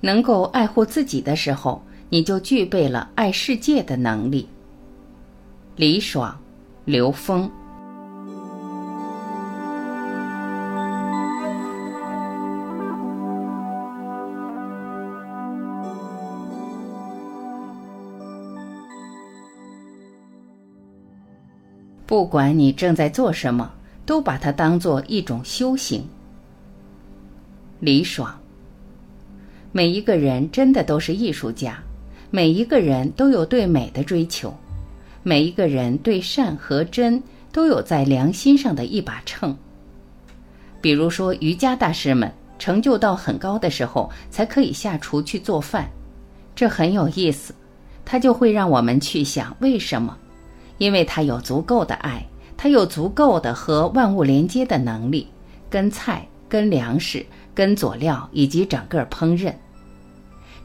能够爱护自己的时候，你就具备了爱世界的能力。李爽，刘峰。不管你正在做什么，都把它当做一种修行。李爽。每一个人真的都是艺术家，每一个人都有对美的追求，每一个人对善和真都有在良心上的一把秤。比如说，瑜伽大师们成就到很高的时候，才可以下厨去做饭，这很有意思。他就会让我们去想为什么，因为他有足够的爱，他有足够的和万物连接的能力，跟菜、跟粮食、跟佐料以及整个烹饪。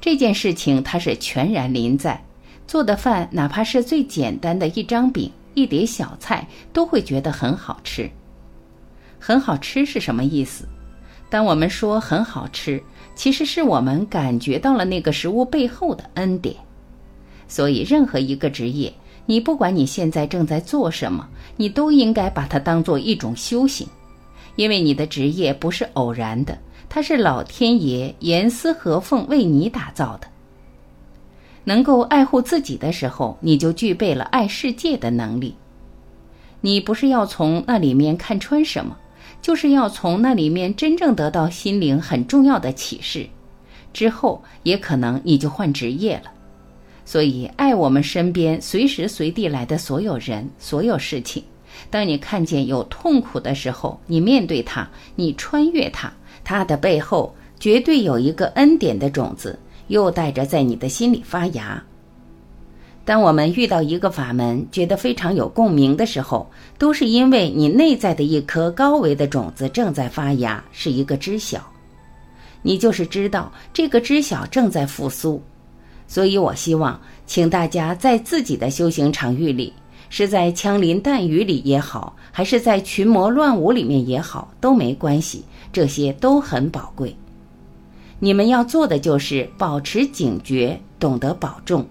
这件事情他是全然临在，做的饭哪怕是最简单的一张饼、一碟小菜，都会觉得很好吃。很好吃是什么意思？当我们说很好吃，其实是我们感觉到了那个食物背后的恩典。所以，任何一个职业，你不管你现在正在做什么，你都应该把它当做一种修行，因为你的职业不是偶然的。它是老天爷严丝合缝为你打造的。能够爱护自己的时候，你就具备了爱世界的能力。你不是要从那里面看穿什么，就是要从那里面真正得到心灵很重要的启示。之后也可能你就换职业了。所以，爱我们身边随时随地来的所有人、所有事情。当你看见有痛苦的时候，你面对它，你穿越它。它的背后绝对有一个恩典的种子，又带着在你的心里发芽。当我们遇到一个法门，觉得非常有共鸣的时候，都是因为你内在的一颗高维的种子正在发芽，是一个知晓。你就是知道这个知晓正在复苏。所以我希望，请大家在自己的修行场域里，是在枪林弹雨里也好，还是在群魔乱舞里面也好，都没关系。这些都很宝贵，你们要做的就是保持警觉，懂得保重。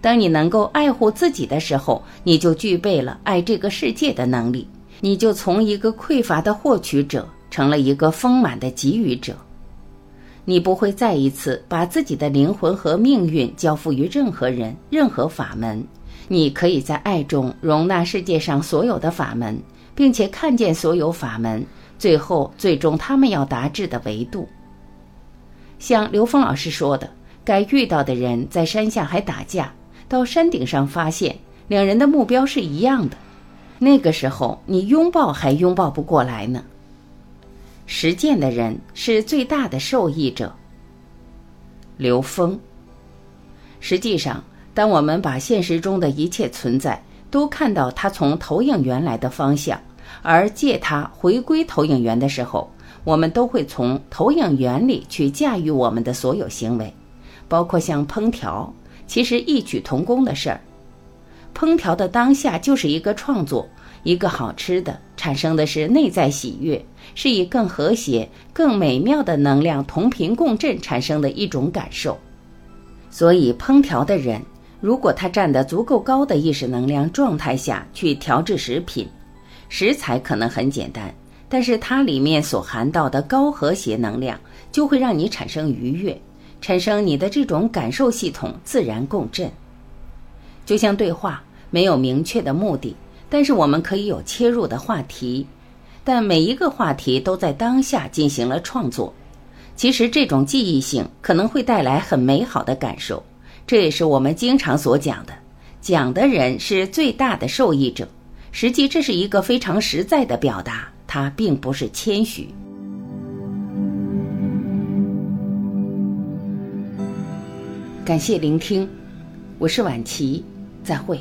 当你能够爱护自己的时候，你就具备了爱这个世界的能力，你就从一个匮乏的获取者成了一个丰满的给予者。你不会再一次把自己的灵魂和命运交付于任何人、任何法门。你可以在爱中容纳世界上所有的法门，并且看见所有法门。最后，最终他们要达至的维度，像刘峰老师说的，该遇到的人在山下还打架，到山顶上发现两人的目标是一样的，那个时候你拥抱还拥抱不过来呢。实践的人是最大的受益者。刘峰。实际上，当我们把现实中的一切存在都看到它从投影原来的方向。而借它回归投影源的时候，我们都会从投影原理去驾驭我们的所有行为，包括像烹调，其实异曲同工的事儿。烹调的当下就是一个创作，一个好吃的，产生的是内在喜悦，是以更和谐、更美妙的能量同频共振产生的一种感受。所以，烹调的人，如果他站得足够高的意识能量状态下去调制食品。食材可能很简单，但是它里面所含到的高和谐能量，就会让你产生愉悦，产生你的这种感受系统自然共振。就像对话，没有明确的目的，但是我们可以有切入的话题，但每一个话题都在当下进行了创作。其实这种记忆性可能会带来很美好的感受，这也是我们经常所讲的，讲的人是最大的受益者。实际这是一个非常实在的表达，它并不是谦虚。感谢聆听，我是晚琪，再会。